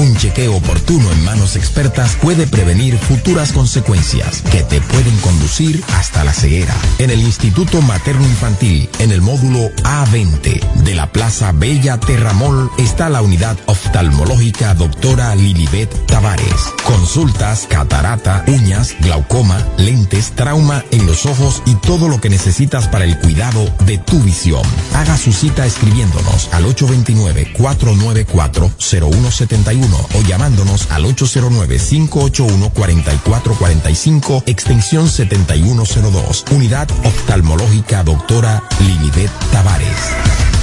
Un chequeo oportuno en manos expertas puede prevenir futuras consecuencias que te pueden conducir hasta la ceguera. En el Instituto Materno Infantil, en el módulo A20 de la Plaza Bella Terramol, está la unidad oftalmológica doctora Lilibet Tavares. Consultas, catarata, uñas, glaucoma, lentes, trauma en los ojos y todo lo que necesitas para el cuidado de tu visión. Haga su cita escribiéndonos al 829-494-0171 o llamándonos al 809-581-4445 extensión 7102. Unidad oftalmológica doctora Lilibet Tavares.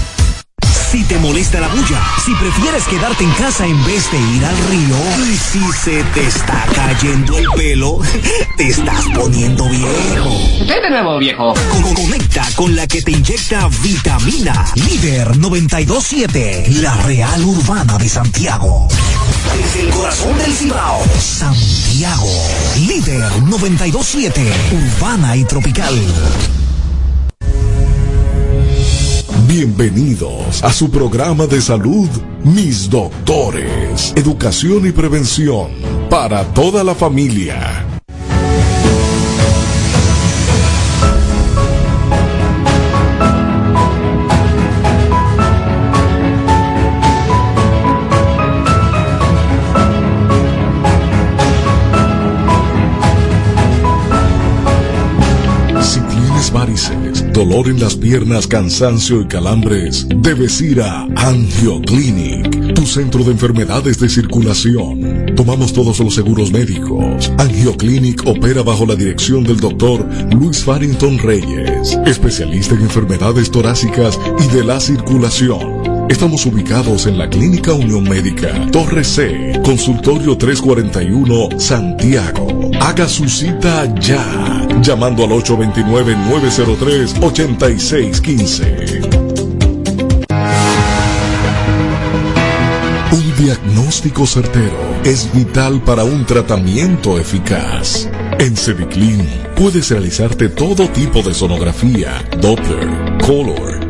Si te molesta la bulla, si prefieres quedarte en casa en vez de ir al río, y si se te está cayendo el pelo, te estás poniendo viejo. ¿Qué de nuevo, viejo? Conecta con la que te inyecta vitamina. Líder 927, la Real Urbana de Santiago. Desde el corazón del Cibao, Santiago. Líder 927, urbana y tropical. Bienvenidos a su programa de salud, Mis Doctores, Educación y Prevención para toda la familia. Dolor en las piernas, cansancio y calambres, debes ir a Angioclinic, tu centro de enfermedades de circulación. Tomamos todos los seguros médicos. Angioclinic opera bajo la dirección del doctor Luis Farrington Reyes, especialista en enfermedades torácicas y de la circulación. Estamos ubicados en la Clínica Unión Médica, Torre C, Consultorio 341, Santiago. Haga su cita ya, llamando al 829-903-8615. Un diagnóstico certero es vital para un tratamiento eficaz. En Cediclin puedes realizarte todo tipo de sonografía, Doppler, Color,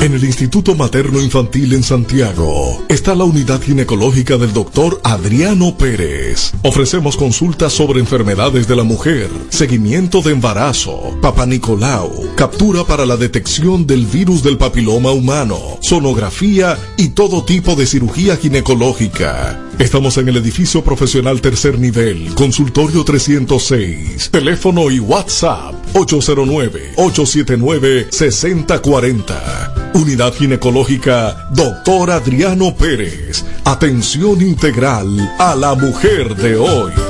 En el Instituto Materno Infantil en Santiago está la unidad ginecológica del doctor Adriano Pérez. Ofrecemos consultas sobre enfermedades de la mujer, seguimiento de embarazo, papá Nicolau, captura para la detección del virus del papiloma humano, sonografía y todo tipo de cirugía ginecológica. Estamos en el edificio profesional tercer nivel, consultorio 306, teléfono y WhatsApp 809-879-6040. Unidad Ginecológica Doctor Adriano Pérez. Atención integral a la mujer de hoy.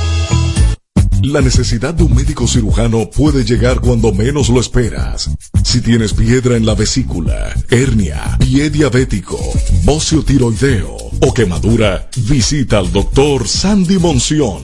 La necesidad de un médico cirujano puede llegar cuando menos lo esperas. Si tienes piedra en la vesícula, hernia, pie diabético, bocio tiroideo o quemadura, visita al doctor Sandy Monción,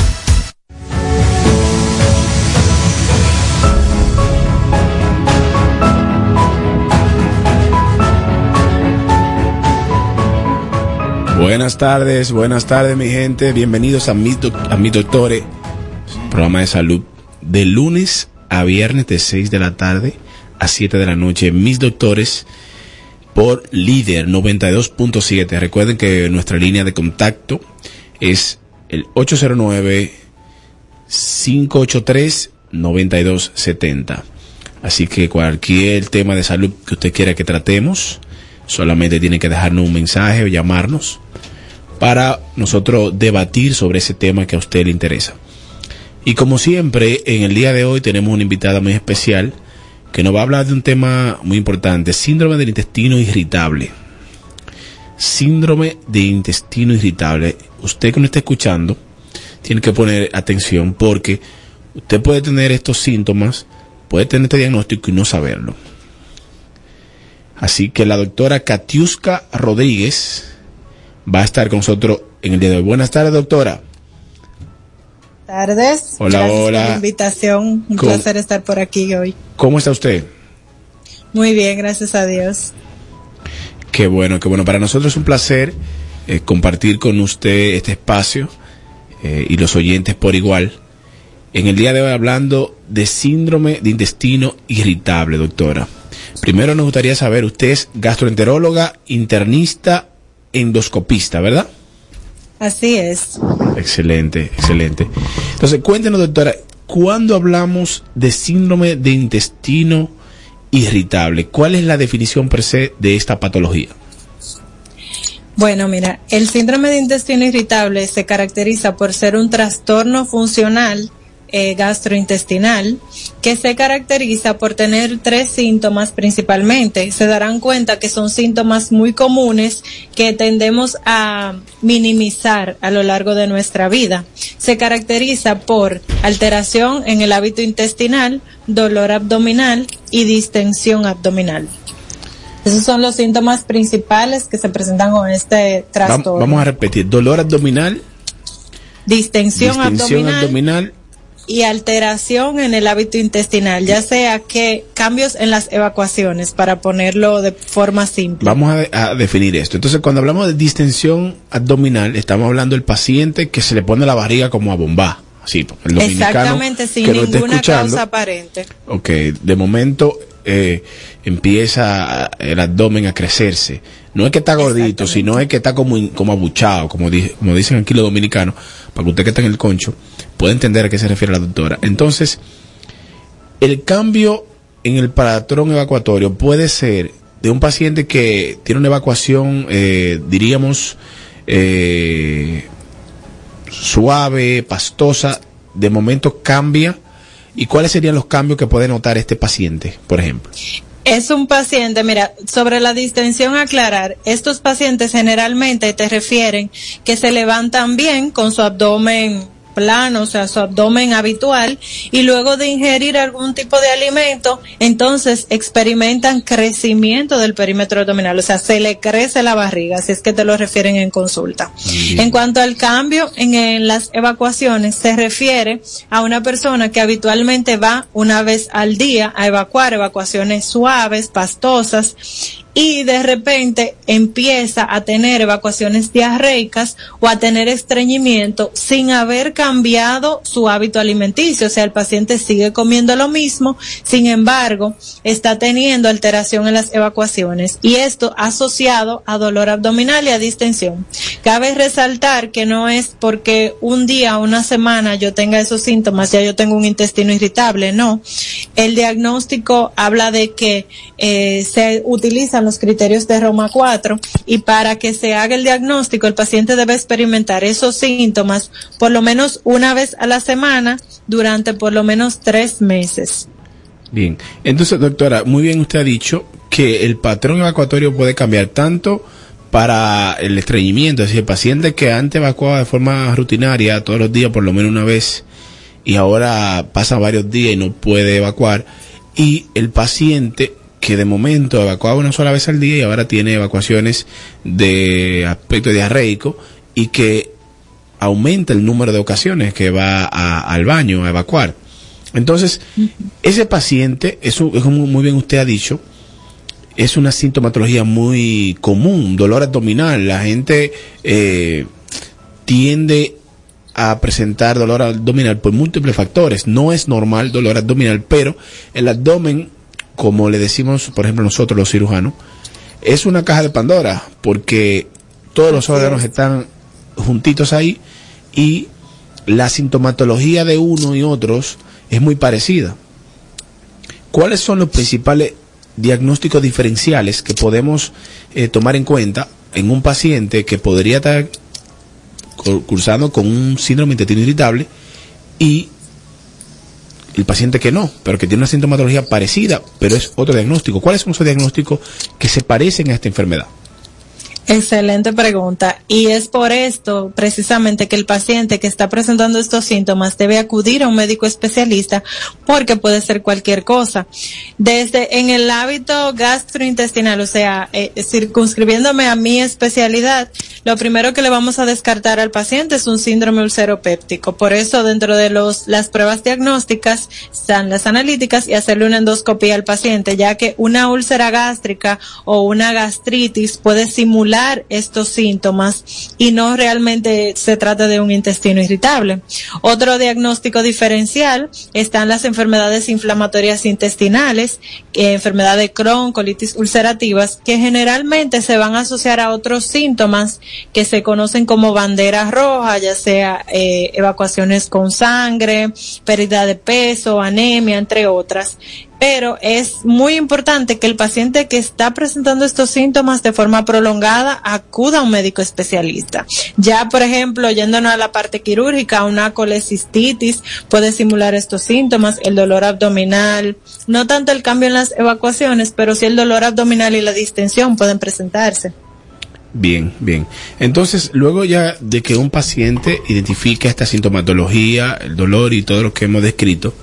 Buenas tardes, buenas tardes mi gente, bienvenidos a mi, a mi doctores, programa de salud de lunes a viernes de 6 de la tarde a 7 de la noche, mis doctores por líder 92.7. Recuerden que nuestra línea de contacto es el 809 583 9270. Así que cualquier tema de salud que usted quiera que tratemos, solamente tiene que dejarnos un mensaje o llamarnos para nosotros debatir sobre ese tema que a usted le interesa. Y como siempre, en el día de hoy tenemos una invitada muy especial que nos va a hablar de un tema muy importante, síndrome del intestino irritable. Síndrome de intestino irritable. Usted que no está escuchando, tiene que poner atención porque usted puede tener estos síntomas, puede tener este diagnóstico y no saberlo. Así que la doctora Katiuska Rodríguez, va a estar con nosotros en el día de hoy. Buenas tardes, doctora. Tardes. Hola, Gracias hola. Por la invitación. Un ¿Cómo? placer estar por aquí hoy. ¿Cómo está usted? Muy bien, gracias a Dios. Qué bueno, qué bueno. Para nosotros es un placer eh, compartir con usted este espacio eh, y los oyentes por igual. En el día de hoy hablando de síndrome de intestino irritable, doctora. Primero nos gustaría saber, usted es gastroenteróloga, internista, endoscopista, ¿verdad? Así es. Excelente, excelente. Entonces, cuéntenos, doctora, ¿cuándo hablamos de síndrome de intestino irritable? ¿Cuál es la definición per se de esta patología? Bueno, mira, el síndrome de intestino irritable se caracteriza por ser un trastorno funcional eh, gastrointestinal que se caracteriza por tener tres síntomas principalmente. Se darán cuenta que son síntomas muy comunes que tendemos a minimizar a lo largo de nuestra vida. Se caracteriza por alteración en el hábito intestinal, dolor abdominal y distensión abdominal. Esos son los síntomas principales que se presentan con este trastorno. Vamos a repetir, dolor abdominal, distensión, distensión abdominal, abdominal, y alteración en el hábito intestinal, ya sea que cambios en las evacuaciones, para ponerlo de forma simple. Vamos a, a definir esto. Entonces, cuando hablamos de distensión abdominal, estamos hablando del paciente que se le pone la barriga como a bomba. Así, el dominicano Exactamente, sin que ninguna causa aparente. Ok, de momento eh, empieza el abdomen a crecerse. No es que está gordito, sino es que está como, como abuchado, como, di- como dicen aquí los dominicanos, para que usted que está en el concho pueda entender a qué se refiere la doctora. Entonces, el cambio en el patrón evacuatorio puede ser de un paciente que tiene una evacuación, eh, diríamos, eh, suave, pastosa, de momento cambia. ¿Y cuáles serían los cambios que puede notar este paciente, por ejemplo? Es un paciente, mira, sobre la distensión aclarar, estos pacientes generalmente te refieren que se levantan bien con su abdomen plano, o sea, su abdomen habitual, y luego de ingerir algún tipo de alimento, entonces experimentan crecimiento del perímetro abdominal, o sea, se le crece la barriga, si es que te lo refieren en consulta. En cuanto al cambio en, en las evacuaciones, se refiere a una persona que habitualmente va una vez al día a evacuar, evacuaciones suaves, pastosas, y de repente empieza a tener evacuaciones diarreicas o a tener estreñimiento sin haber cambiado su hábito alimenticio. O sea, el paciente sigue comiendo lo mismo, sin embargo, está teniendo alteración en las evacuaciones y esto asociado a dolor abdominal y a distensión. Cabe resaltar que no es porque un día o una semana yo tenga esos síntomas, ya yo tengo un intestino irritable, no. El diagnóstico habla de que eh, se utilizan los criterios de Roma 4 y para que se haga el diagnóstico el paciente debe experimentar esos síntomas por lo menos una vez a la semana durante por lo menos tres meses. Bien, entonces doctora, muy bien usted ha dicho que el patrón evacuatorio puede cambiar tanto para el estreñimiento, es decir, el paciente que antes evacuaba de forma rutinaria todos los días por lo menos una vez y ahora pasa varios días y no puede evacuar, y el paciente que de momento evacuaba una sola vez al día y ahora tiene evacuaciones de aspecto diarreico y que aumenta el número de ocasiones que va al baño a evacuar. Entonces, ese paciente, eso es muy bien usted ha dicho, es una sintomatología muy común, dolor abdominal. La gente eh, tiende a presentar dolor abdominal por múltiples factores. No es normal dolor abdominal, pero el abdomen como le decimos, por ejemplo, nosotros los cirujanos, es una caja de Pandora, porque todos los órganos están juntitos ahí y la sintomatología de uno y otros es muy parecida. ¿Cuáles son los principales diagnósticos diferenciales que podemos eh, tomar en cuenta en un paciente que podría estar cursando con un síndrome intestino irritable y el paciente que no, pero que tiene una sintomatología parecida, pero es otro diagnóstico. ¿Cuáles son esos diagnósticos que se parecen a esta enfermedad? Excelente pregunta. Y es por esto precisamente que el paciente que está presentando estos síntomas debe acudir a un médico especialista porque puede ser cualquier cosa. Desde en el hábito gastrointestinal, o sea, eh, circunscribiéndome a mi especialidad, lo primero que le vamos a descartar al paciente es un síndrome ulceropéptico. Por eso dentro de los, las pruebas diagnósticas están las analíticas y hacerle una endoscopía al paciente, ya que una úlcera gástrica o una gastritis puede simular estos síntomas y no realmente se trata de un intestino irritable. Otro diagnóstico diferencial están las enfermedades inflamatorias intestinales, eh, enfermedad de Crohn, colitis ulcerativas, que generalmente se van a asociar a otros síntomas que se conocen como banderas rojas, ya sea eh, evacuaciones con sangre, pérdida de peso, anemia, entre otras. Pero es muy importante que el paciente que está presentando estos síntomas de forma prolongada acuda a un médico especialista. Ya, por ejemplo, yéndonos a la parte quirúrgica, una colecistitis puede simular estos síntomas, el dolor abdominal, no tanto el cambio en las evacuaciones, pero sí el dolor abdominal y la distensión pueden presentarse. Bien, bien. Entonces, luego ya de que un paciente identifique esta sintomatología, el dolor y todo lo que hemos descrito,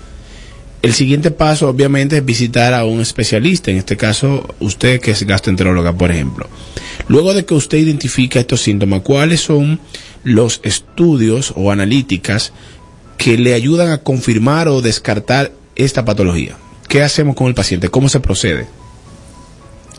el siguiente paso obviamente es visitar a un especialista, en este caso usted que es gastroenteróloga, por ejemplo. Luego de que usted identifica estos síntomas, ¿cuáles son los estudios o analíticas que le ayudan a confirmar o descartar esta patología? ¿Qué hacemos con el paciente? ¿Cómo se procede?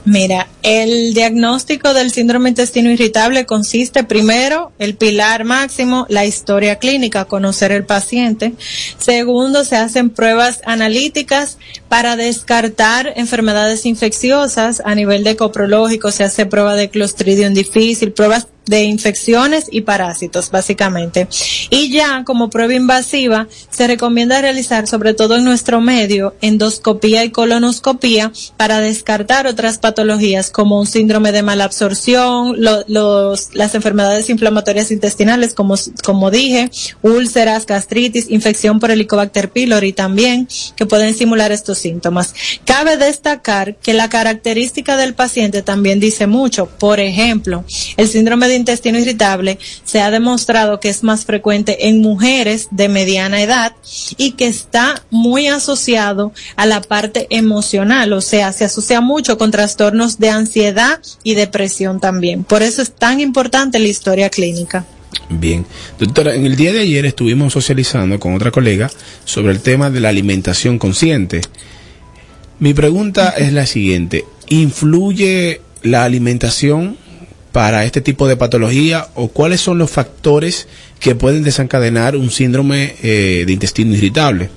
Mira, el diagnóstico del síndrome intestino irritable consiste primero, el pilar máximo, la historia clínica, conocer el paciente. Segundo, se hacen pruebas analíticas para descartar enfermedades infecciosas a nivel de coprológico, se hace prueba de Clostridium difícil, pruebas de infecciones y parásitos, básicamente. Y ya como prueba invasiva, se recomienda realizar, sobre todo en nuestro medio, endoscopía y colonoscopía para descartar otras patologías como un síndrome de mala absorción, los, las enfermedades inflamatorias intestinales, como, como dije, úlceras, gastritis, infección por Helicobacter pylori también, que pueden simular estos síntomas. Cabe destacar que la característica del paciente también dice mucho. Por ejemplo, el síndrome de intestino irritable se ha demostrado que es más frecuente en mujeres de mediana edad y que está muy asociado a la parte emocional, o sea, se asocia mucho con trastornos de ansiedad y depresión también. Por eso es tan importante la historia clínica. Bien, doctora, en el día de ayer estuvimos socializando con otra colega sobre el tema de la alimentación consciente. Mi pregunta es la siguiente, ¿Influye la alimentación para este tipo de patología o cuáles son los factores que pueden desencadenar un síndrome eh, de intestino irritable?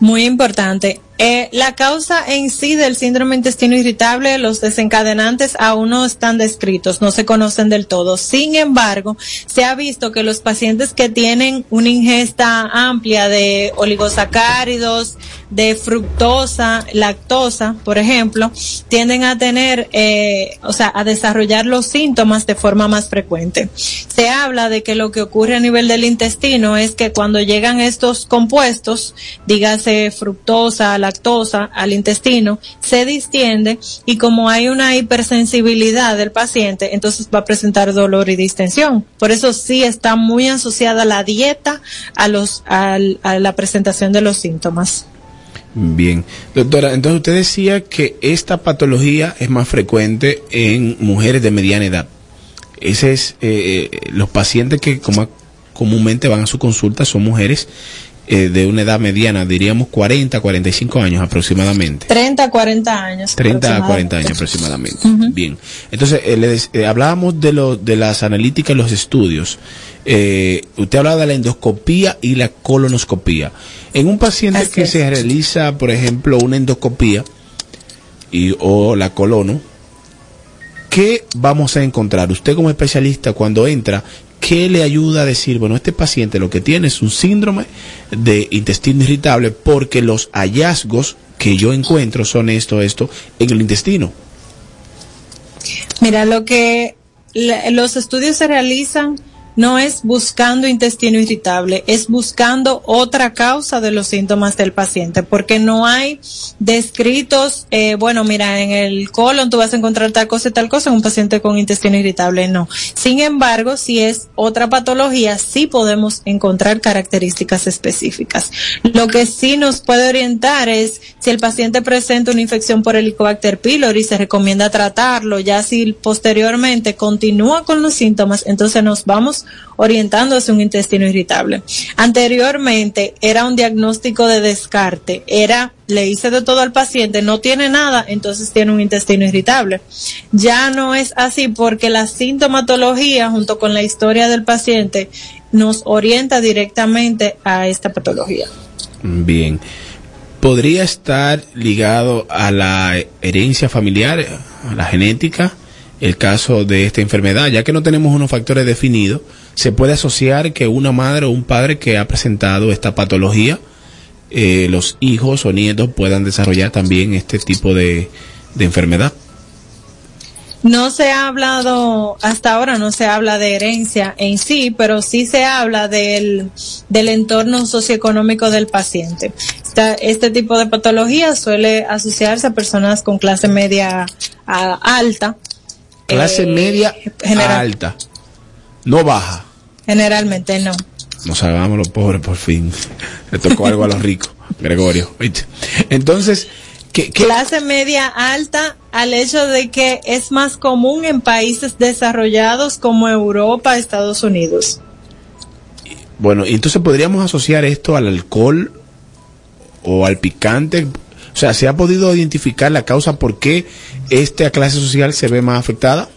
Muy importante. Eh, la causa en sí del síndrome intestino irritable, los desencadenantes aún no están descritos, no se conocen del todo. Sin embargo, se ha visto que los pacientes que tienen una ingesta amplia de oligosacáridos, de fructosa, lactosa, por ejemplo, tienden a tener, eh, o sea, a desarrollar los síntomas de forma más frecuente. Se habla de que lo que ocurre a nivel del intestino es que cuando llegan estos compuestos, dígase fructosa, lactosa al intestino, se distiende y como hay una hipersensibilidad del paciente, entonces va a presentar dolor y distensión. Por eso sí está muy asociada la dieta a los a, la presentación de los síntomas. Bien, doctora, entonces usted decía que esta patología es más frecuente en mujeres de mediana edad. Ese es eh, eh, los pacientes que como comúnmente van a su consulta son mujeres eh, de una edad mediana, diríamos 40, 45 años aproximadamente. 30, 40 años. 30 a 40 años aproximadamente. Bien. Entonces, eh, eh, hablábamos de, lo, de las analíticas, los estudios. usted hablaba de la endoscopía y la colonoscopía. En un paciente que se realiza, por ejemplo, una endoscopía y, o la colono, ¿qué vamos a encontrar? Usted como especialista cuando entra, ¿qué le ayuda a decir, bueno, este paciente lo que tiene es un síndrome de intestino irritable porque los hallazgos que yo encuentro son esto, esto, en el intestino? Mira, lo que los estudios se realizan no es buscando intestino irritable, es buscando otra causa de los síntomas del paciente, porque no hay descritos, eh, bueno, mira, en el colon tú vas a encontrar tal cosa y tal cosa en un paciente con intestino irritable, no. Sin embargo, si es otra patología, sí podemos encontrar características específicas. Lo que sí nos puede orientar es si el paciente presenta una infección por Helicobacter pylori, se recomienda tratarlo, ya si posteriormente continúa con los síntomas, entonces nos vamos orientando hacia un intestino irritable. Anteriormente era un diagnóstico de descarte, era le hice de todo al paciente, no tiene nada, entonces tiene un intestino irritable. Ya no es así porque la sintomatología junto con la historia del paciente nos orienta directamente a esta patología. Bien. ¿Podría estar ligado a la herencia familiar, a la genética? el caso de esta enfermedad, ya que no tenemos unos factores definidos, se puede asociar que una madre o un padre que ha presentado esta patología, eh, los hijos o nietos puedan desarrollar también este tipo de, enfermedad. No se ha hablado, hasta ahora no se habla de herencia en sí, pero sí se habla del, del entorno socioeconómico del paciente. este tipo de patología suele asociarse a personas con clase media alta, Clase eh, media alta. No baja. Generalmente no. Nos salvamos los pobres por fin. Le tocó algo a los ricos, Gregorio. Entonces, ¿qué, clase media alta al hecho de que es más común en países desarrollados como Europa, Estados Unidos. Bueno, y entonces podríamos asociar esto al alcohol o al picante. O sea, ¿se ha podido identificar la causa por qué esta clase social se ve más afectada?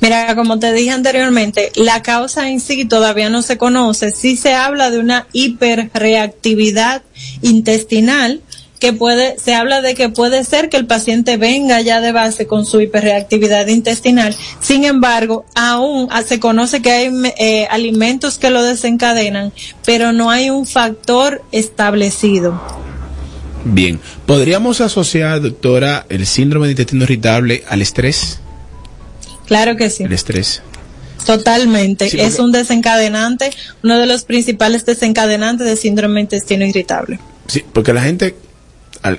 Mira, como te dije anteriormente, la causa en sí todavía no se conoce. Sí se habla de una hiperreactividad intestinal que puede, se habla de que puede ser que el paciente venga ya de base con su hiperreactividad intestinal. Sin embargo, aún se conoce que hay eh, alimentos que lo desencadenan, pero no hay un factor establecido. Bien, ¿podríamos asociar, doctora, el síndrome de intestino irritable al estrés? Claro que sí. El estrés. Totalmente. es un desencadenante, uno de los principales desencadenantes de síndrome de intestino irritable. Sí, porque la gente,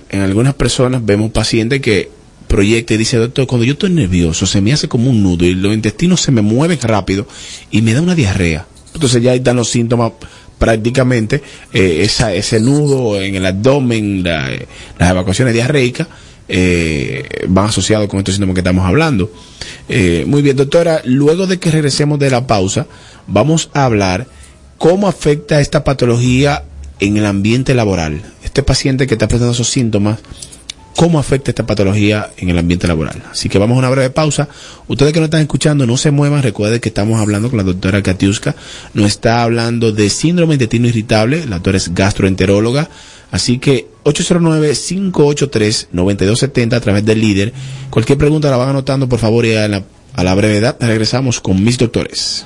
en algunas personas vemos pacientes que proyecta y dice, doctor, cuando yo estoy nervioso se me hace como un nudo y los intestinos se me mueven rápido y me da una diarrea. Entonces ya ahí están los síntomas prácticamente eh, esa, ese nudo en el abdomen, las evacuaciones diarreicas, eh, van asociados con estos síntomas que estamos hablando. Eh, muy bien, doctora, luego de que regresemos de la pausa, vamos a hablar cómo afecta esta patología en el ambiente laboral. Este paciente que está presentando esos síntomas, cómo afecta esta patología en el ambiente laboral. Así que vamos a una breve pausa. Ustedes que no están escuchando, no se muevan. Recuerden que estamos hablando con la doctora Katiuska. Nos está hablando de síndrome de intestino irritable. La doctora es gastroenteróloga. Así que 809-583-9270 a través del líder. Cualquier pregunta la van anotando, por favor, y a la, a la brevedad regresamos con mis doctores.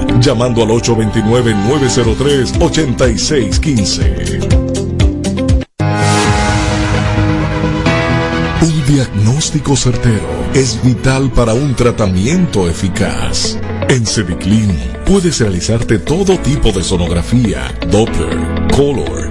llamando al 829-903-8615. Un diagnóstico certero es vital para un tratamiento eficaz. En Cediclin puedes realizarte todo tipo de sonografía, Doppler, Color,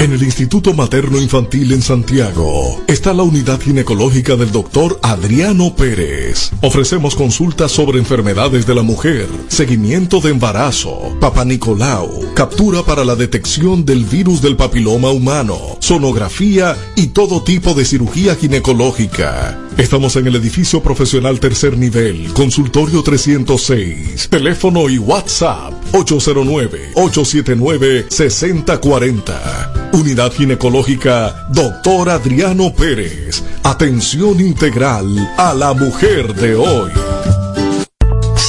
En el Instituto Materno Infantil en Santiago está la unidad ginecológica del doctor Adriano Pérez. Ofrecemos consultas sobre enfermedades de la mujer, seguimiento de embarazo, papá Nicolau, captura para la detección del virus del papiloma humano, sonografía y todo tipo de cirugía ginecológica. Estamos en el edificio profesional tercer nivel, consultorio 306, teléfono y WhatsApp 809-879-6040. Unidad Ginecológica Doctor Adriano Pérez. Atención integral a la mujer de hoy.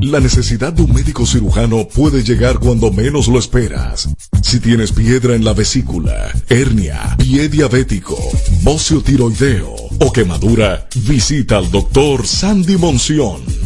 La necesidad de un médico cirujano puede llegar cuando menos lo esperas. Si tienes piedra en la vesícula, hernia, pie diabético, bocio tiroideo o quemadura, visita al doctor Sandy Monción,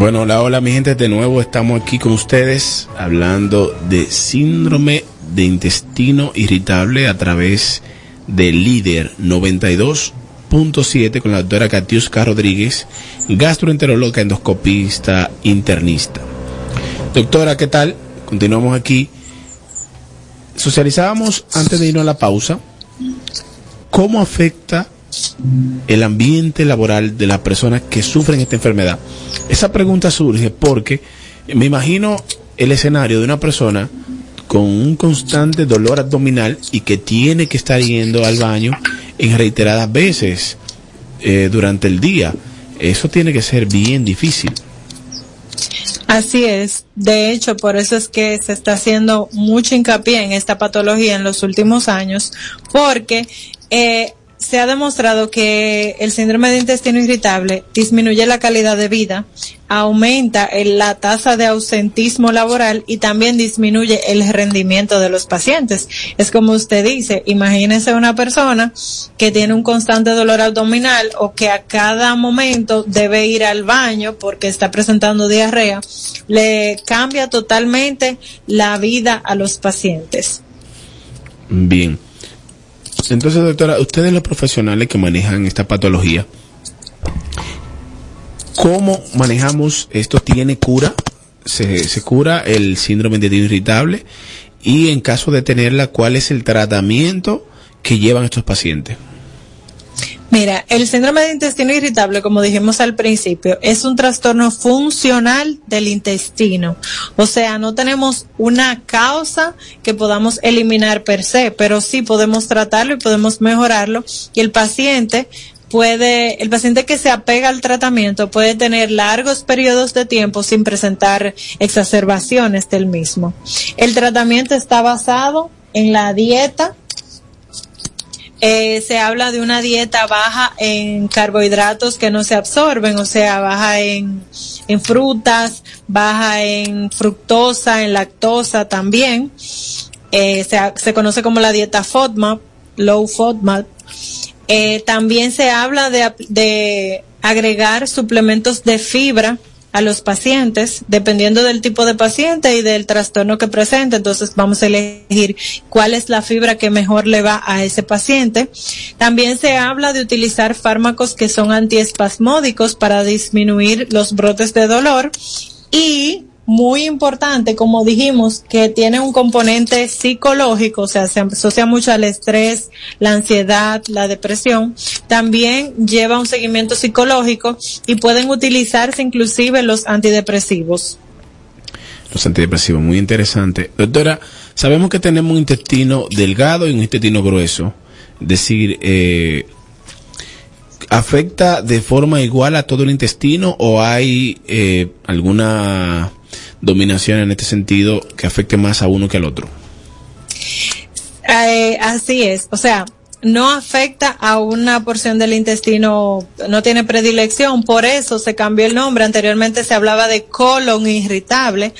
Bueno, hola, hola mi gente, de nuevo estamos aquí con ustedes hablando de síndrome de intestino irritable a través de líder 92.7 con la doctora Katiuska Rodríguez, gastroenteróloga, endoscopista, internista. Doctora, ¿qué tal? Continuamos aquí. Socializábamos antes de irnos a la pausa cómo afecta el ambiente laboral de las personas que sufren esta enfermedad. Esa pregunta surge porque me imagino el escenario de una persona con un constante dolor abdominal y que tiene que estar yendo al baño en reiteradas veces eh, durante el día. Eso tiene que ser bien difícil. Así es. De hecho, por eso es que se está haciendo mucho hincapié en esta patología en los últimos años, porque eh, se ha demostrado que el síndrome de intestino irritable disminuye la calidad de vida, aumenta la tasa de ausentismo laboral y también disminuye el rendimiento de los pacientes. Es como usted dice, imagínese una persona que tiene un constante dolor abdominal o que a cada momento debe ir al baño porque está presentando diarrea, le cambia totalmente la vida a los pacientes. Bien. Entonces, doctora, ustedes los profesionales que manejan esta patología, ¿cómo manejamos esto? ¿Tiene cura? ¿Se, se cura el síndrome de irritable? Y en caso de tenerla, ¿cuál es el tratamiento que llevan estos pacientes? Mira, el síndrome de intestino irritable, como dijimos al principio, es un trastorno funcional del intestino. O sea, no tenemos una causa que podamos eliminar per se, pero sí podemos tratarlo y podemos mejorarlo. Y el paciente puede, el paciente que se apega al tratamiento puede tener largos periodos de tiempo sin presentar exacerbaciones del mismo. El tratamiento está basado en la dieta eh, se habla de una dieta baja en carbohidratos que no se absorben, o sea, baja en, en frutas, baja en fructosa, en lactosa también. Eh, se, se, conoce como la dieta FODMAP, low FODMAP. Eh, también se habla de, de agregar suplementos de fibra a los pacientes, dependiendo del tipo de paciente y del trastorno que presenta. Entonces vamos a elegir cuál es la fibra que mejor le va a ese paciente. También se habla de utilizar fármacos que son antiespasmódicos para disminuir los brotes de dolor y muy importante, como dijimos, que tiene un componente psicológico, o sea, se asocia mucho al estrés, la ansiedad, la depresión. También lleva un seguimiento psicológico y pueden utilizarse inclusive los antidepresivos. Los antidepresivos, muy interesante. Doctora, sabemos que tenemos un intestino delgado y un intestino grueso. Es decir, eh, ¿afecta de forma igual a todo el intestino o hay eh, alguna dominación en este sentido que afecte más a uno que al otro. Eh, así es, o sea, no afecta a una porción del intestino, no tiene predilección, por eso se cambió el nombre. Anteriormente se hablaba de colon irritable,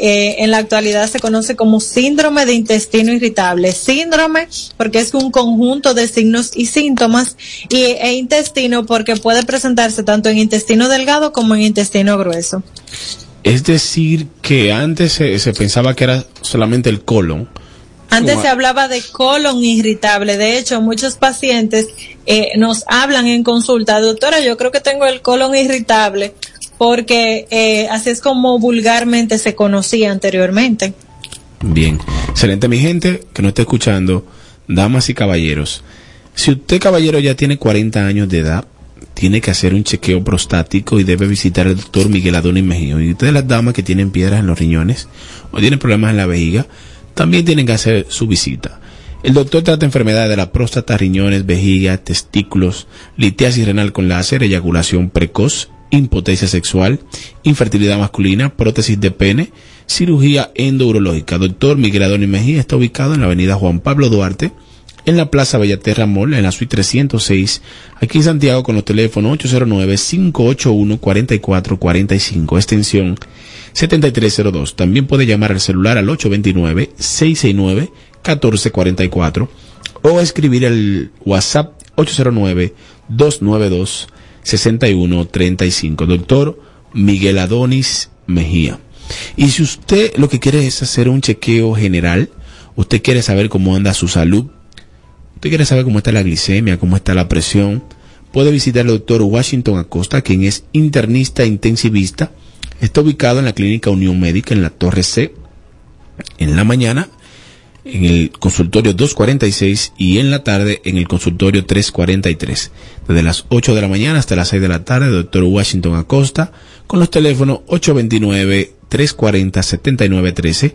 eh, en la actualidad se conoce como síndrome de intestino irritable. Síndrome porque es un conjunto de signos y síntomas y, e intestino porque puede presentarse tanto en intestino delgado como en intestino grueso. Es decir, que antes se, pensaba que era solamente el colon. Antes se hablaba de colon irritable. De hecho, muchos pacientes eh, nos hablan en consulta, doctora, yo creo que tengo el colon irritable, porque eh, así es como vulgarmente se conocía anteriormente. Bien, excelente mi gente que no está escuchando, damas y caballeros. Si usted caballero ya tiene 40 años de edad, tiene que hacer un chequeo prostático y debe visitar al doctor Miguel Adonis Mejía. Y ustedes las damas que tienen piedras en los riñones o tienen problemas en la vejiga, también tienen que hacer su visita. El doctor trata enfermedades de la próstata, riñones, vejiga, testículos, litiasis renal con láser, eyaculación precoz, impotencia sexual, infertilidad masculina, prótesis de pene, cirugía endourológica. Doctor Miguel Adonis Mejía está ubicado en la avenida Juan Pablo Duarte, en la Plaza Bellaterra Mall, en la suite 306, aquí en Santiago con los teléfonos 809-581-4445, extensión 7302. También puede llamar al celular al 829-669-1444 o escribir el WhatsApp 809-292-6135. Doctor Miguel Adonis Mejía. Y si usted lo que quiere es hacer un chequeo general, usted quiere saber cómo anda su salud, usted quiere saber cómo está la glicemia, cómo está la presión, puede visitar al doctor Washington Acosta, quien es internista intensivista. Está ubicado en la clínica Unión Médica en la Torre C, en la mañana en el consultorio 246 y en la tarde en el consultorio 343. Desde las 8 de la mañana hasta las 6 de la tarde, doctor Washington Acosta, con los teléfonos 829-340-7913.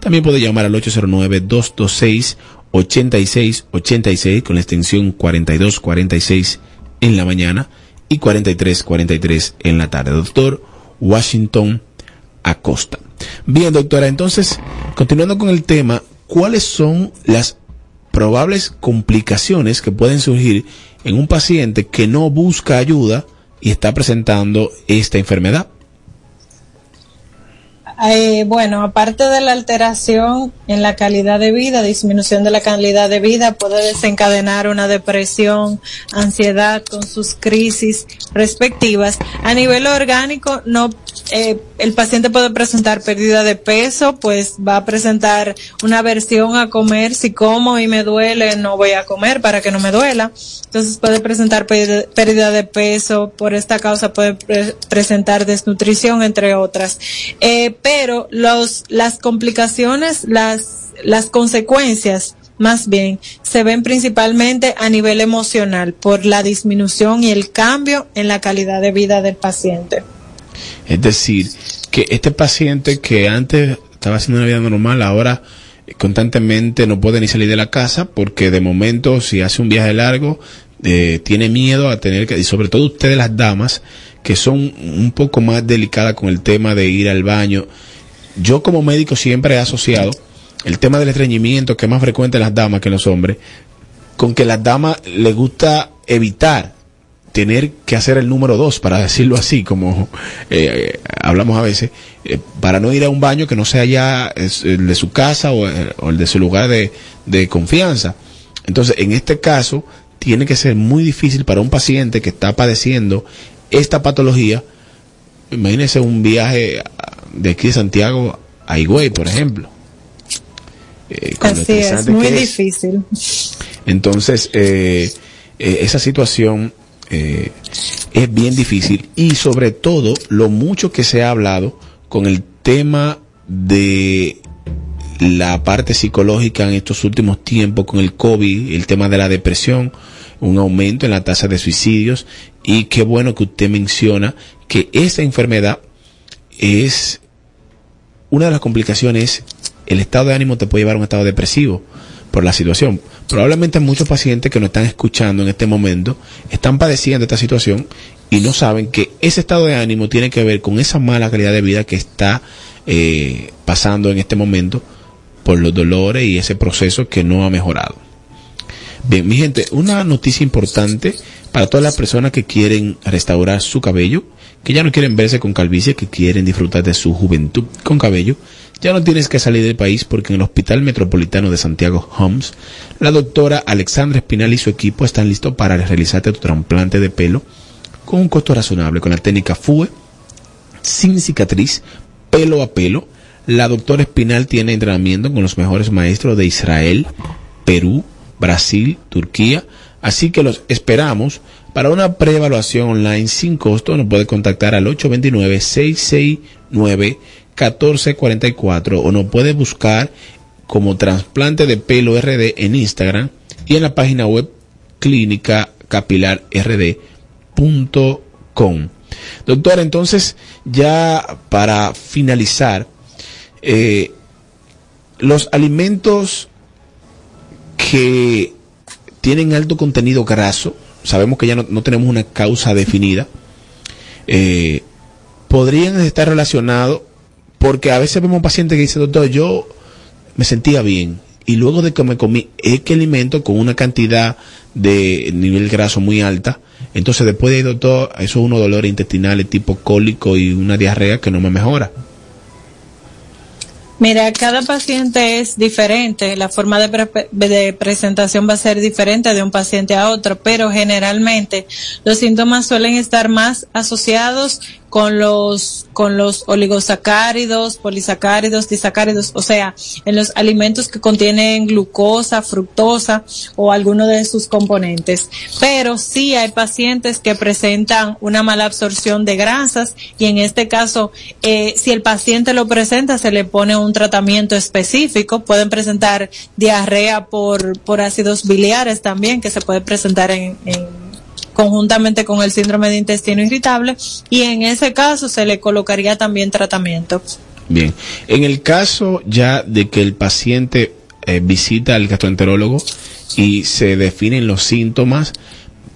También puede llamar al 809-226-8686 con la extensión 4246 en la mañana y 4343 en la tarde. Doctor Washington Acosta. Bien, doctora, entonces, continuando con el tema, cuáles son las probables complicaciones que pueden surgir en un paciente que no busca ayuda y está presentando esta enfermedad. Eh, bueno, aparte de la alteración en la calidad de vida, disminución de la calidad de vida, puede desencadenar una depresión, ansiedad con sus crisis respectivas. A nivel orgánico, no eh, el paciente puede presentar pérdida de peso, pues va a presentar una aversión a comer. Si como y me duele, no voy a comer para que no me duela. Entonces puede presentar pérdida de peso. Por esta causa puede presentar desnutrición, entre otras. Eh, pero los, las complicaciones, las, las consecuencias más bien se ven principalmente a nivel emocional por la disminución y el cambio en la calidad de vida del paciente. Es decir, que este paciente que antes estaba haciendo una vida normal, ahora constantemente no puede ni salir de la casa porque de momento si hace un viaje largo eh, tiene miedo a tener que, y sobre todo ustedes las damas, que son un poco más delicadas con el tema de ir al baño. Yo como médico siempre he asociado el tema del estreñimiento, que es más frecuente en las damas que en los hombres, con que las damas les gusta evitar tener que hacer el número dos, para decirlo así, como eh, hablamos a veces, eh, para no ir a un baño que no sea ya el de su casa o, el de su lugar de confianza. Entonces, en este caso, tiene que ser muy difícil para un paciente que está padeciendo esta patología. Imagínese un viaje de aquí de Santiago a Higüey, por ejemplo. Eh, Así es, muy difícil. Entonces, eh, eh, esa situación eh, es bien difícil y sobre todo lo mucho que se ha hablado con el tema de la parte psicológica en estos últimos tiempos con el COVID, el tema de la depresión, un aumento en la tasa de suicidios y qué bueno que usted menciona que esa enfermedad es una de las complicaciones, el estado de ánimo te puede llevar a un estado depresivo por la situación. Probablemente muchos pacientes que nos están escuchando en este momento están padeciendo esta situación y no saben que ese estado de ánimo tiene que ver con esa mala calidad de vida que está eh, pasando en este momento por los dolores y ese proceso que no ha mejorado. Bien, mi gente, una noticia importante para todas las personas que quieren restaurar su cabello, que ya no quieren verse con calvicie, que quieren disfrutar de su juventud con cabello, ya no tienes que salir del país porque en el Hospital Metropolitano de Santiago Homs, la doctora Alexandra Espinal y su equipo están listos para realizarte tu trasplante de pelo con un costo razonable, con la técnica FUE, sin cicatriz, pelo a pelo. La doctora Espinal tiene entrenamiento con los mejores maestros de Israel, Perú, Brasil, Turquía, así que los esperamos para una preevaluación online sin costo. Nos puede contactar al 829 669 1444 o nos puede buscar como trasplante de pelo RD en Instagram y en la página web clínica capilar rd.com. Doctor, entonces ya para finalizar, eh, los alimentos que tienen alto contenido graso, sabemos que ya no, tenemos una causa definida, eh, podrían estar relacionados porque a veces vemos pacientes que dicen, doctor, yo me sentía bien y luego de que me comí este alimento con una cantidad de nivel graso muy alta, entonces después de doctor, eso es unos dolores intestinales tipo cólico y una diarrea que no me mejora. Mira, cada paciente es diferente, la forma de, presentación va a ser diferente de un paciente a otro, pero generalmente los síntomas suelen estar más asociados con los, con los oligosacáridos, polisacáridos, disacáridos, o sea, en los alimentos que contienen glucosa, fructosa o alguno de sus componentes. Pero sí hay pacientes que presentan una mala absorción de grasas y en este caso, eh, si el paciente lo presenta, se le pone un tratamiento específico. Pueden presentar diarrea por, por ácidos biliares también, que se puede presentar en, en conjuntamente con el síndrome de intestino irritable y en ese caso se le colocaría también tratamiento. Bien, en el caso ya de que el paciente eh, visita al gastroenterólogo y se definen los síntomas,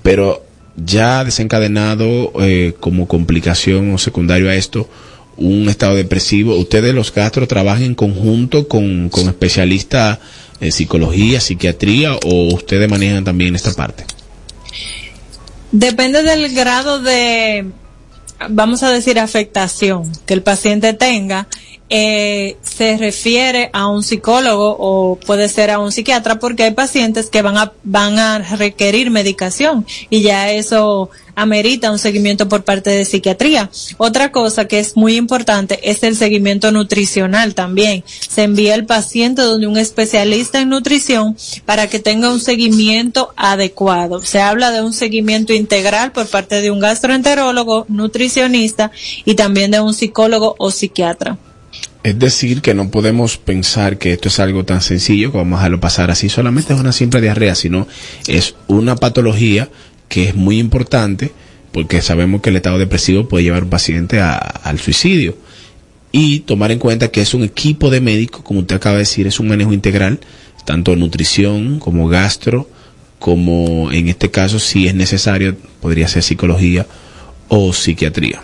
pero ya desencadenado eh, como complicación o secundario a esto un estado depresivo, ustedes los gastros trabajan en conjunto con, con especialistas en psicología, psiquiatría o ustedes manejan también esta parte? Depende del grado de, vamos a decir, afectación que el paciente tenga. Eh, se refiere a un psicólogo o puede ser a un psiquiatra porque hay pacientes que van a, van a requerir medicación y ya eso amerita un seguimiento por parte de psiquiatría. Otra cosa que es muy importante es el seguimiento nutricional también. Se envía el paciente donde un especialista en nutrición para que tenga un seguimiento adecuado. Se habla de un seguimiento integral por parte de un gastroenterólogo, nutricionista y también de un psicólogo o psiquiatra. Es decir, que no podemos pensar que esto es algo tan sencillo que vamos a dejarlo pasar así. Solamente es una simple diarrea, sino es una patología que es muy importante porque sabemos que el estado depresivo puede llevar a un paciente al suicidio. Y tomar en cuenta que es un equipo de médicos, como usted acaba de decir, es un manejo integral, tanto nutrición como gastro, como en este caso, si es necesario, podría ser psicología o psiquiatría.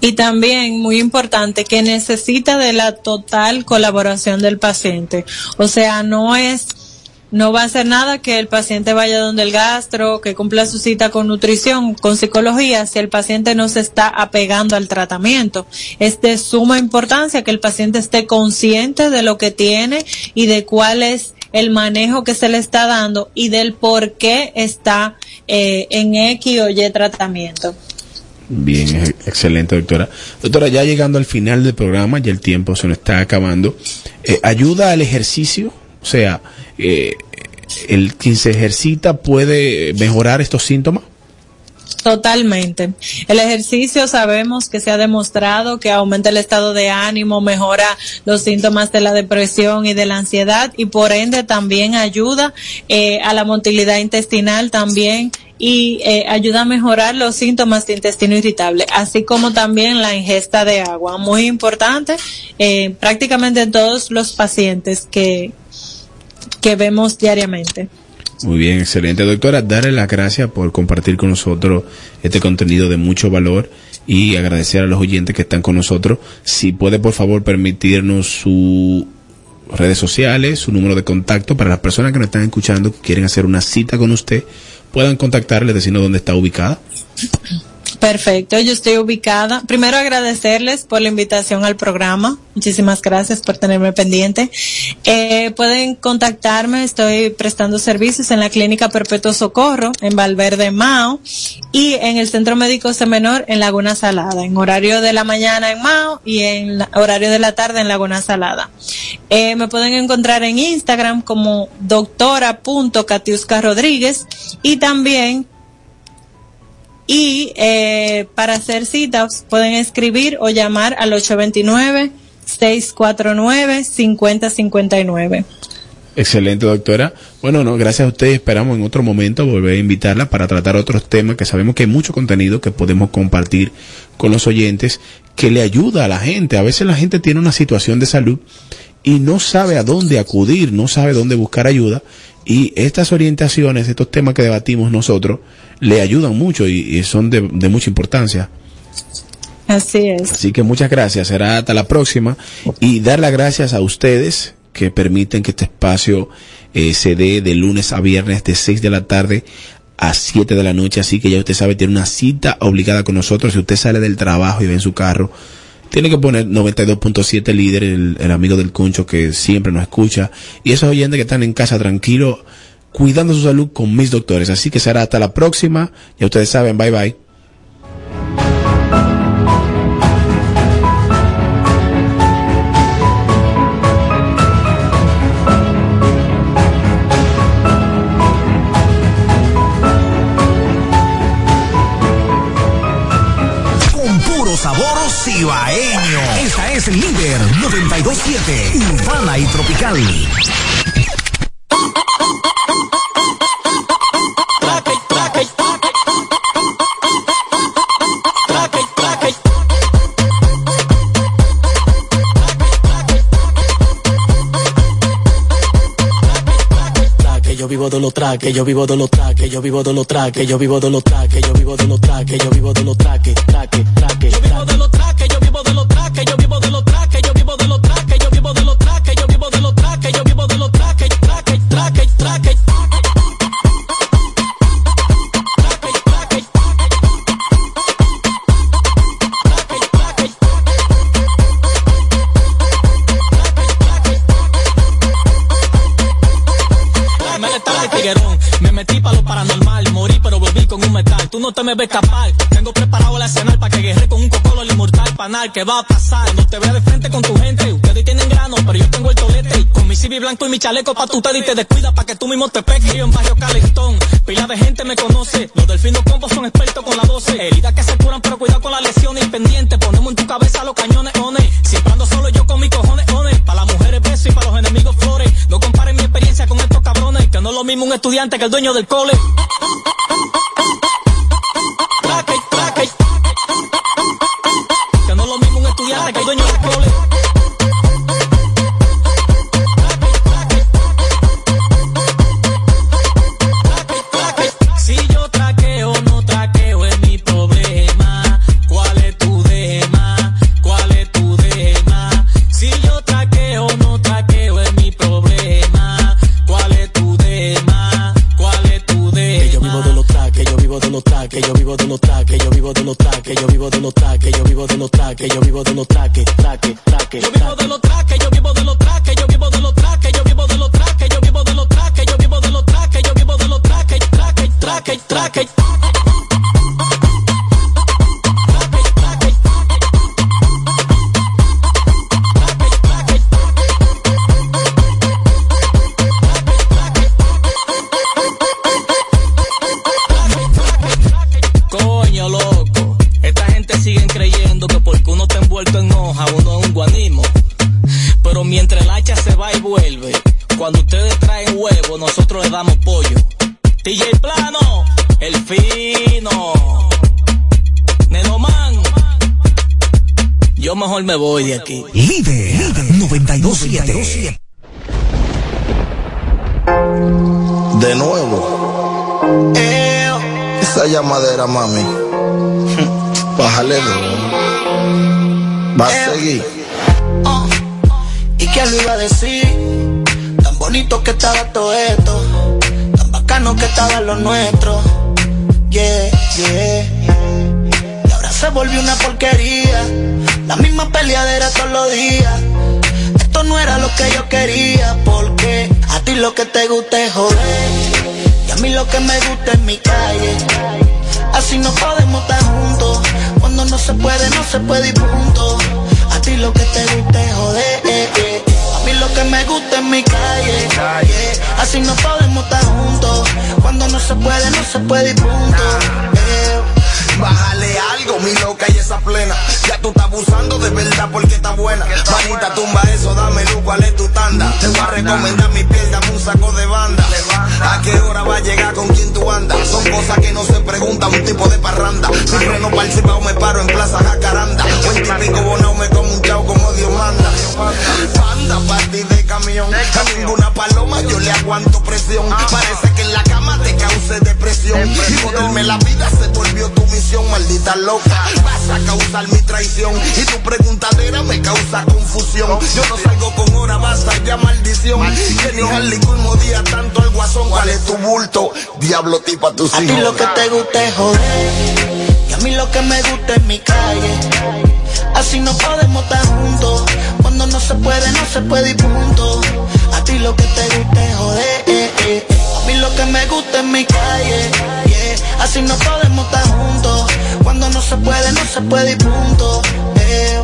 Y también, muy importante, que necesita de la total colaboración del paciente. O sea, no es no va a hacer nada que el paciente vaya donde el gastro, que cumpla su cita con nutrición, con psicología, si el paciente no se está apegando al tratamiento. Es de suma importancia que el paciente esté consciente de lo que tiene y de cuál es el manejo que se le está dando y del por qué está eh, en X o Y tratamiento. Bien, excelente, doctora. Doctora, ya llegando al final del programa, ya el tiempo se nos está acabando. Eh, ¿Ayuda al ejercicio? O sea, eh, el quien se ejercita puede mejorar estos síntomas? Totalmente. El ejercicio sabemos que se ha demostrado que aumenta el estado de ánimo, mejora los síntomas de la depresión y de la ansiedad y por ende también ayuda eh, a la motilidad intestinal también y eh, ayuda a mejorar los síntomas de intestino irritable, así como también la ingesta de agua. Muy importante, eh, prácticamente en todos los pacientes que, que vemos diariamente. Muy bien, excelente. Doctora, darle las gracias por compartir con nosotros este contenido de mucho valor y agradecer a los oyentes que están con nosotros. Si puede, por favor, permitirnos sus redes sociales, su número de contacto para las personas que nos están escuchando, que quieren hacer una cita con usted, puedan contactarle, decirnos dónde está ubicada. Perfecto, yo estoy ubicada. Primero agradecerles por la invitación al programa. Muchísimas gracias por tenerme pendiente. Eh, pueden contactarme, estoy prestando servicios en la Clínica Perpetuo Socorro, en Valverde Mao, y en el Centro Médico Semenor en Laguna Salada, en horario de la mañana en Mao y en horario de la tarde en Laguna Salada. Eh, me pueden encontrar en Instagram como doctora.catiusca Rodríguez y también y eh, para hacer citas pueden escribir o llamar al 829-649-5059. Excelente, doctora. Bueno, no, gracias a ustedes. Esperamos en otro momento volver a invitarla para tratar otros temas que sabemos que hay mucho contenido que podemos compartir con los oyentes que le ayuda a la gente. A veces la gente tiene una situación de salud y no sabe a dónde acudir, no sabe dónde buscar ayuda. Y estas orientaciones, estos temas que debatimos nosotros, le ayudan mucho y, son de, mucha importancia. Así es. Así que muchas gracias. Será hasta la próxima. Y dar las gracias a ustedes que permiten que este espacio eh, se dé de lunes a viernes de 6 de la tarde a 7 de la noche. Así que ya usted sabe, tiene una cita obligada con nosotros. Si usted sale del trabajo y ve en su carro, tiene que poner 92.7 líder, el, el, amigo del concho que siempre nos escucha. Y esos oyentes que están en casa tranquilos cuidando su salud con mis doctores. Así que será hasta la próxima. Ya ustedes saben, bye bye. Urbana y tropical. yo vivo de los traques, yo vivo de los traques, yo vivo de los traques, yo vivo de los traques, yo vivo de los traques, yo vivo de los traques, traques, traques. Yo vivo de los traques, yo vivo de me ves capaz. Tengo preparado el escenario para que guerre con un cocolo el inmortal panal. ¿Qué va a pasar? No te veo de frente con tu gente. Ustedes tienen grano, pero yo tengo el tolete. Con mi CV blanco y mi chaleco pa' tu y te descuida pa' que tú mismo te pegues. Yo en barrio Calentón, pila de gente me conoce. Los delfinos combos son expertos con la 12. Heridas que se curan, pero cuidado con las lesiones. Pendiente, ponemos en tu cabeza los cañones, one. Siempre ando solo yo con mi cojones, one. Para las mujeres besos y para los enemigos flores. No comparen mi experiencia con estos cabrones, que no es lo mismo un estudiante que el dueño del cole. Yo mejor me voy de aquí. Líder, 927. De nuevo. Esa llamadera, mami. Bájale dos. Va a seguir. ¿Y quién lo iba a decir? Tan bonito que estaba todo esto. Tan bacano que estaba lo nuestro. Yeah, yeah. Y ahora se volvió una porquería. La misma peleadera todos los días. Esto no era lo que yo quería. Porque a ti lo que te gusta es joder. Y a mí lo que me gusta es mi calle. Así no podemos estar juntos. Cuando no se puede, no se puede y punto. A ti lo que te gusta es joder. A mí lo que me gusta es mi calle. yeah. Así no podemos estar juntos. Cuando no se puede, no se puede y punto. eh. Bájale algo, mi loca y esa plena. Ya tú estás abusando de verdad porque está buena. Manita, tumba eso, dame luz, ¿cuál es tu tanda? Te voy a recomendar mi piel, dame un saco de banda. ¿A qué hora va a llegar con quién tú andas? Son cosas que no se preguntan, un tipo de parranda. Si freno participado me paro en Plaza Jacaranda. Buen típico bonao me como un chao como Dios manda. Panda, party de camión. A ninguna paloma yo le aguanto presión. Parece que en la cama te cause depresión. Y joderme la vida se volvió tu misión, maldita loca. Vas a causar mi traición. Y tu preguntadera me causa confusión. Yo no salgo con hora, basta ya maldición. Que ni Harley movía tanto el guasón. ¿Cuál es tu bulto? Diablo tipo a tus A ti hijos. lo que te gusta es joder. Y a mí lo que me gusta es mi calle. Así no podemos estar juntos. Cuando no se puede, no se puede y punto. A ti lo que te gusta es joder. eh, eh. A mí lo que me gusta es mi calle. Así no podemos estar juntos. Cuando no se puede, no se puede y punto. eh.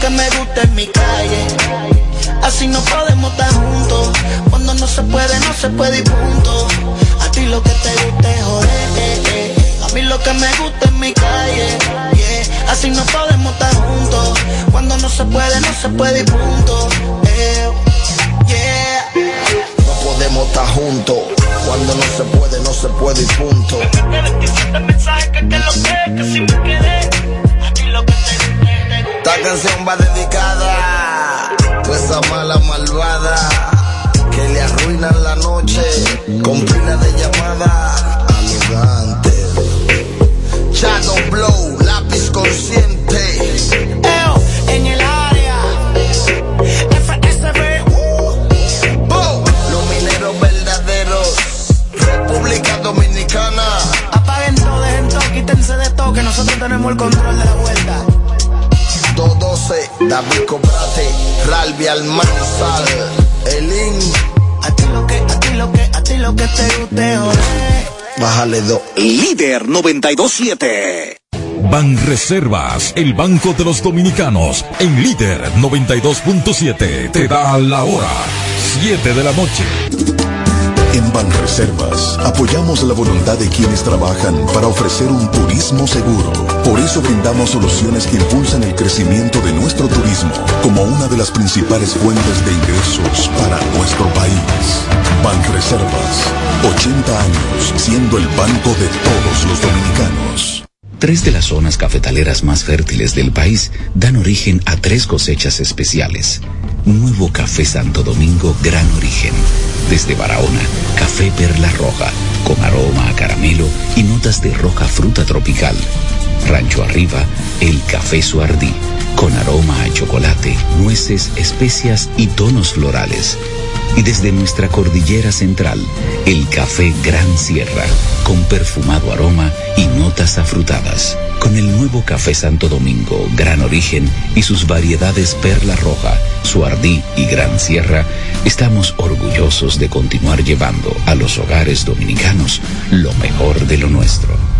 Que me gusta es mi calle. Así no podemos estar juntos. Cuando no se puede, no se puede y punto. A ti lo que te gusta es joder. eh, eh. A mí lo que me gusta es mi calle. Yeah. Así no podemos estar juntos. Cuando no se puede, no se puede y punto. Eh, yeah. No podemos estar juntos. Cuando no se puede, no se puede y punto. De 27 mensajes que te lo que, que si me quedé. Esta canción va dedicada a esa mala malvada que le arruinan la noche con pila de llamadas arrogantes. Shadow Blow, lápiz consciente. Eo, en el área. FSB. uh. Los mineros verdaderos, República Dominicana. Apaguen todo, dejen todo, quítense de todo, que nosotros tenemos el control de la vuelta. 212, David Cobrate, Ralbi Almanzar, Elin. A ti lo que, a ti lo que, a ti lo que te guste. Bájale dos. Líder 927. Ban Reservas, el Banco de los Dominicanos, en líder 92.7, te da la hora, 7 de la noche. En Banreservas apoyamos la voluntad de quienes trabajan para ofrecer un turismo seguro. Por eso brindamos soluciones que impulsan el crecimiento de nuestro turismo como una de las principales fuentes de ingresos para nuestro país. Banreservas, 80 años siendo el banco de todos los dominicanos. Tres de las zonas cafetaleras más fértiles del país dan origen a tres cosechas especiales. Nuevo Café Santo Domingo Gran Origen. Desde Barahona, café perla roja, con aroma a caramelo y notas de roja fruta tropical. Rancho Arriba, el café Suardí, con aroma a chocolate, nueces, especias y tonos florales. Y desde nuestra cordillera central, el café Gran Sierra, con perfumado aroma y notas afrutadas. Con el nuevo café Santo Domingo, Gran Origen y sus variedades Perla Roja, Suardí y Gran Sierra, estamos orgullosos de continuar llevando a los hogares dominicanos lo mejor de lo nuestro.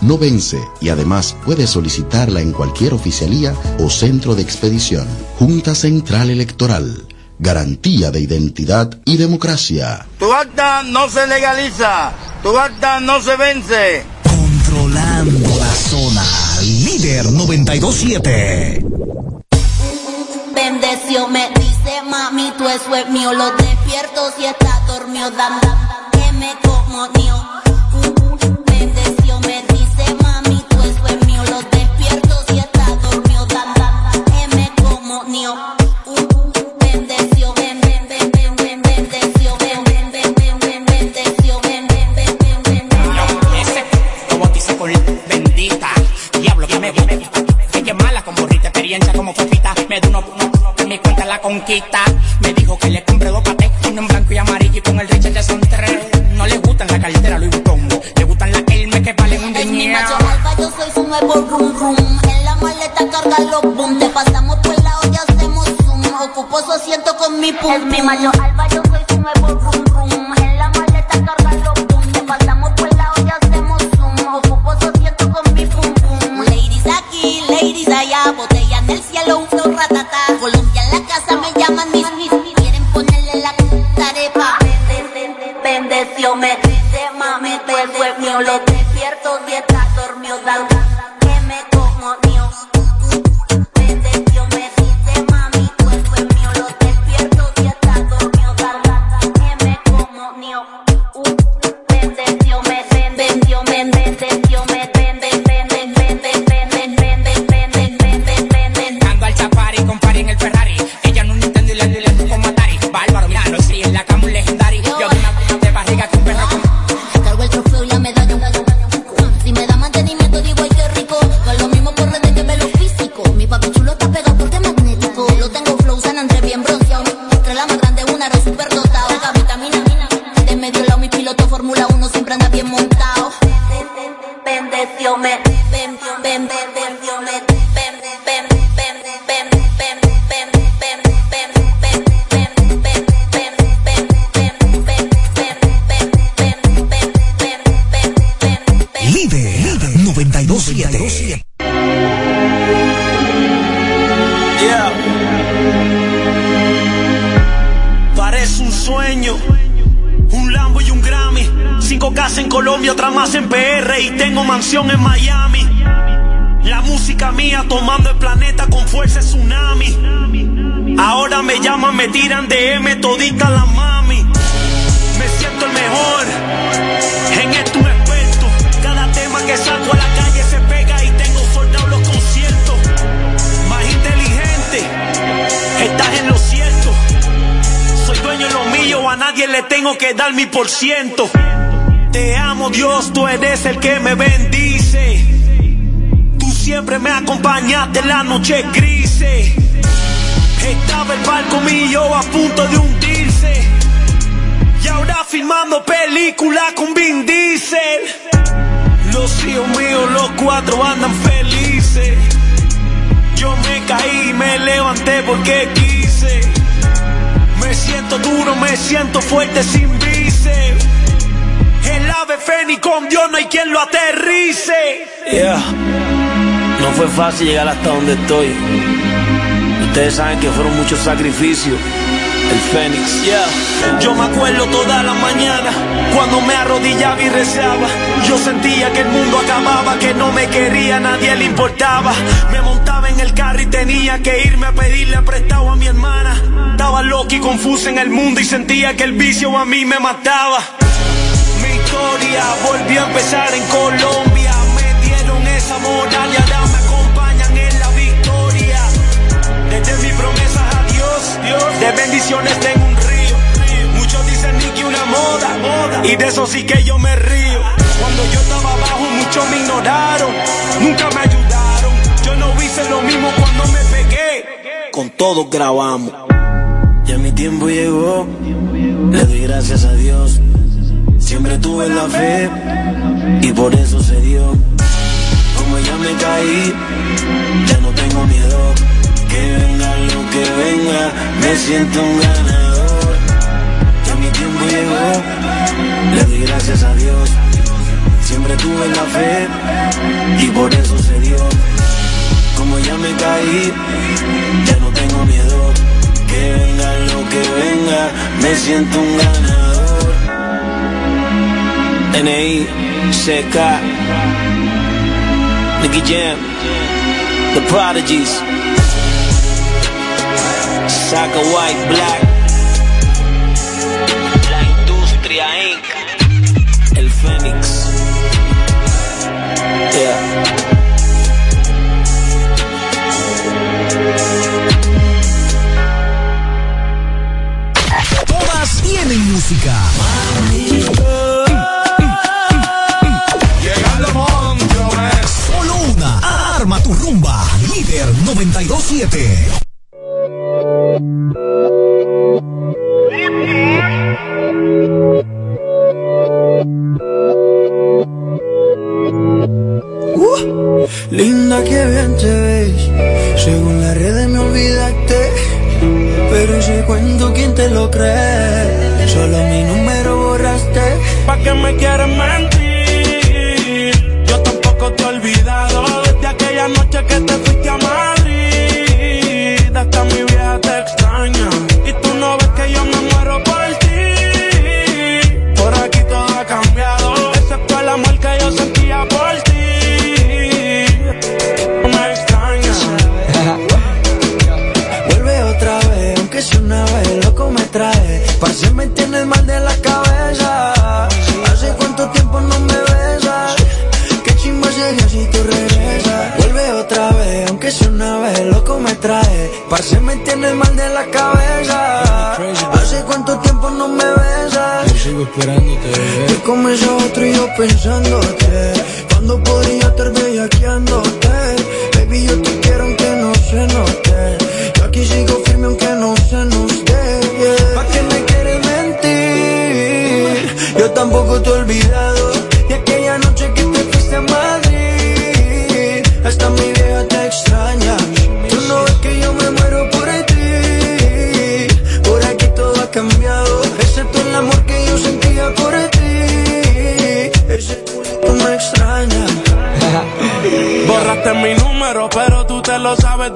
no vence y además puedes solicitarla en cualquier oficialía o centro de expedición. Junta Central Electoral. Garantía de identidad y democracia. Tu acta no se legaliza, tu acta no se vence. Controlando la zona. Líder 927. Bendeció me dice mami, tú eso es mío. Lo despierto si está dormido, dan, dan, que me como Me dijo que le compré dos patés, uno en blanco y amarillo y con el Richard ya son tres. No le gustan la cartera Louis Vuitton, le gustan las Hermes que valen un Es mi dinero. macho alfa, yo soy su nuevo rum rum. En la maleta carga los boom. Te pasamos por la olla, hacemos zoom. Ocupo su asiento con mi pum. Es mi macho alfa, yo más en PR. Y tengo mansión en Miami. La música mía tomando el planeta con fuerza tsunami. Ahora me llaman, me tiran de M todita la mami. Me siento el mejor. En esto experto. Cada tema que saco a la calle se pega y tengo soldados los conciertos. Más inteligente, estás en lo cierto. Soy dueño de lo mío, a nadie le tengo que dar mi por ciento. Te amo Dios, tú eres el que me bendice. Tú siempre me acompañaste en la noche grises. Estaba el barco mío a punto de hundirse. Y ahora filmando película con Vin Diesel. Los hijos míos, los cuatro andan felices. Yo me caí y me levanté porque quise. Me siento duro, me siento fuerte sin vice. El ave fénix con Dios no hay quien lo aterrice. Yeah. No fue fácil llegar hasta donde estoy. Ustedes saben que fueron muchos sacrificios. El Fénix, yeah. Yo me acuerdo toda la mañana cuando me arrodillaba y rezaba. Yo sentía que el mundo acababa, que no me quería, nadie le importaba. Me montaba en el carro y tenía que irme a pedirle prestado a mi hermana. Estaba loco y confuso en el mundo y sentía que el vicio a mí me mataba. Historia volvió a empezar en Colombia. Me dieron esa moral y ahora me acompañan en la victoria. Desde mis promesas a Dios, Dios, de bendiciones tengo un río. Muchos dicen ni que una moda, moda, y de eso sí que yo me río. Cuando yo estaba abajo, muchos me ignoraron, nunca me ayudaron. Yo no hice lo mismo cuando me pegué. Con todos grabamos. ya mi tiempo llegó. Le doy gracias a Dios. Siempre tuve la fe y por eso se dio. Como ya me caí, ya no tengo miedo. Que venga lo que venga, me siento un ganador. Ya mi tiempo llegó, le doy gracias a Dios. Siempre tuve la fe y por eso se dio. Como ya me caí, ya no tengo miedo. Que venga lo que venga, me siento un ganador. NI, CK, Nicky Jam, The Prodigies, Saka White Black, La Industria Inc., El Fénix. Yeah. Tienen música. 927. Parce me tienes mal de la cabeza. Hace cuánto tiempo no me besas. Yo sigo esperándote, Tú comes a otro y yo pensándote. Cuando podría estar bellaqueándote.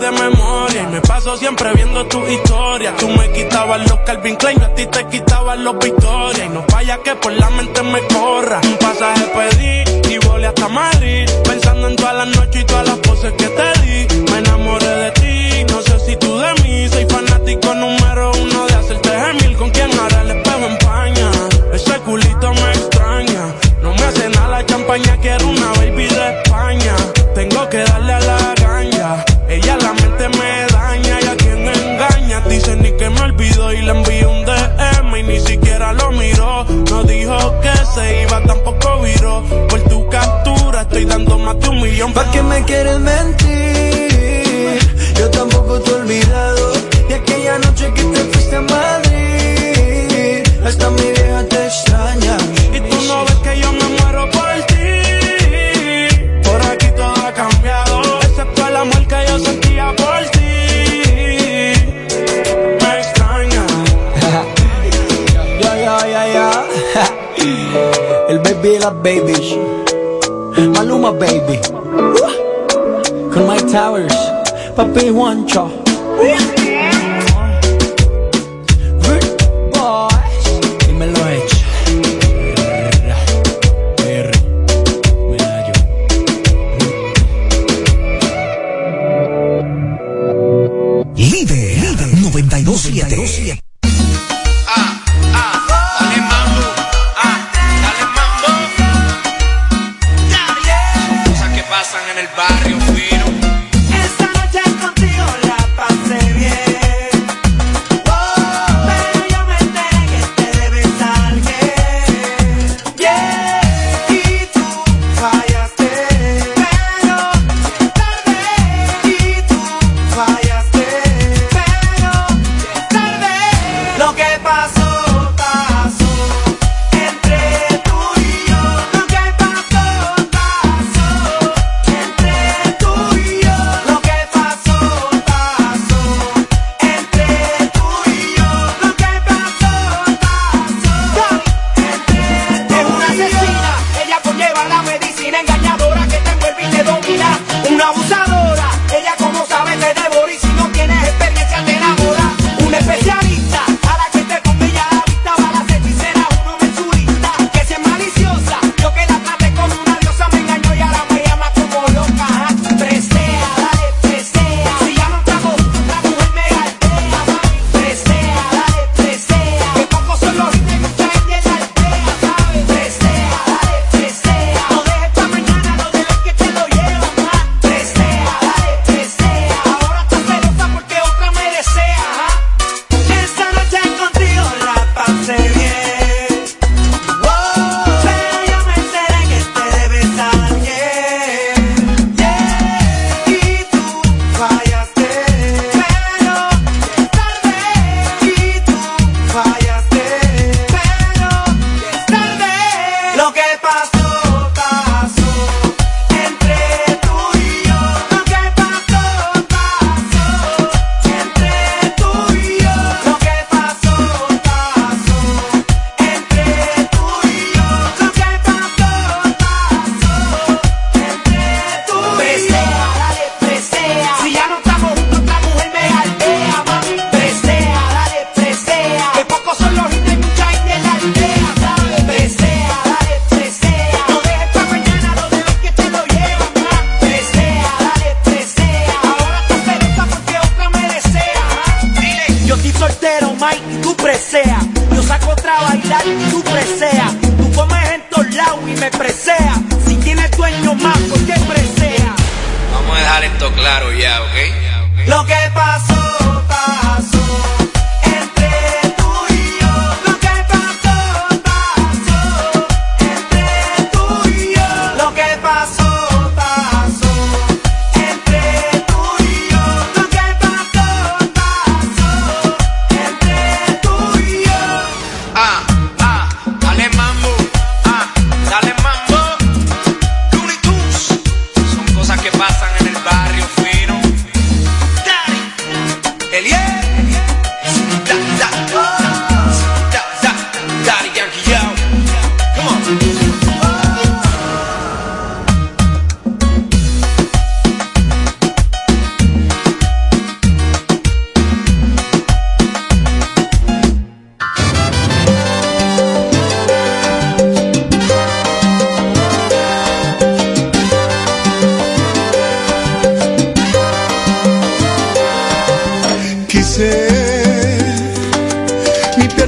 de memoria. Y me paso siempre viendo tu historia. Tú me quitabas los Calvin Klein, yo a ti te quitabas los Victoria. Y no vaya que por la mente me corra. Un pasaje pedí y volé hasta Madrid. Pensando en todas las noches y todas las poses que te di. Me enamoré de ti, no sé si tú de mí. Soy fanático número uno de hacerte gemir. Con quien ahora el espejo empaña. Ese culito me extraña. No me hace nada la champaña. quiero una baby de España. Tengo que darle a la gaña. Ella la mente me daña y a quien engaña. Dice ni que me olvidó y le envié un DM y ni siquiera lo miró. No dijo que se iba, tampoco viró. Por tu captura estoy dando más de un millón. ¿Para qué me quieres mentir? Yo tampoco te he olvidado. y aquella noche que te fuiste a Madrid. Hasta mi vieja te extraña. Layla, baby. Maluma, baby. Con my Towers, Papi Juancho.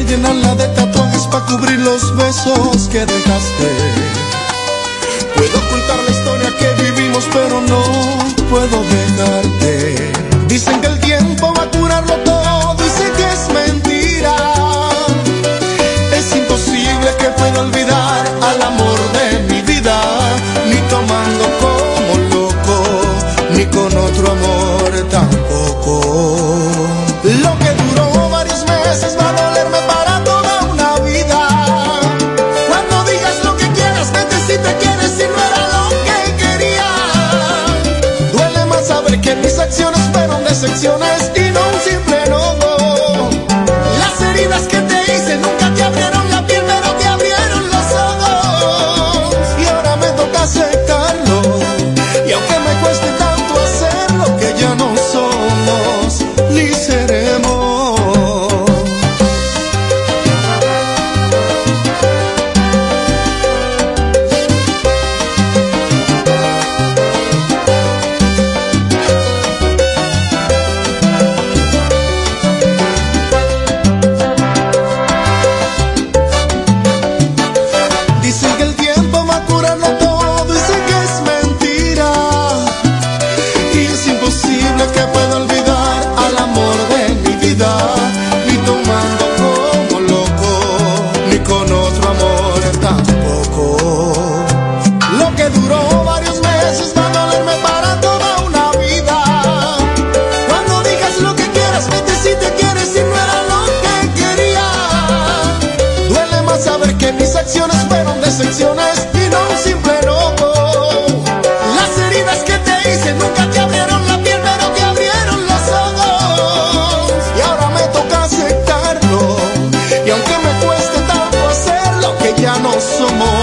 llenarla de tatuajes para cubrir los besos que dejaste. Puedo contar la historia que vivimos, pero no puedo dejarte. Dicen que el tiempo va a curarlo todo y que es mentira. Es imposible que pueda olvidar. consumou.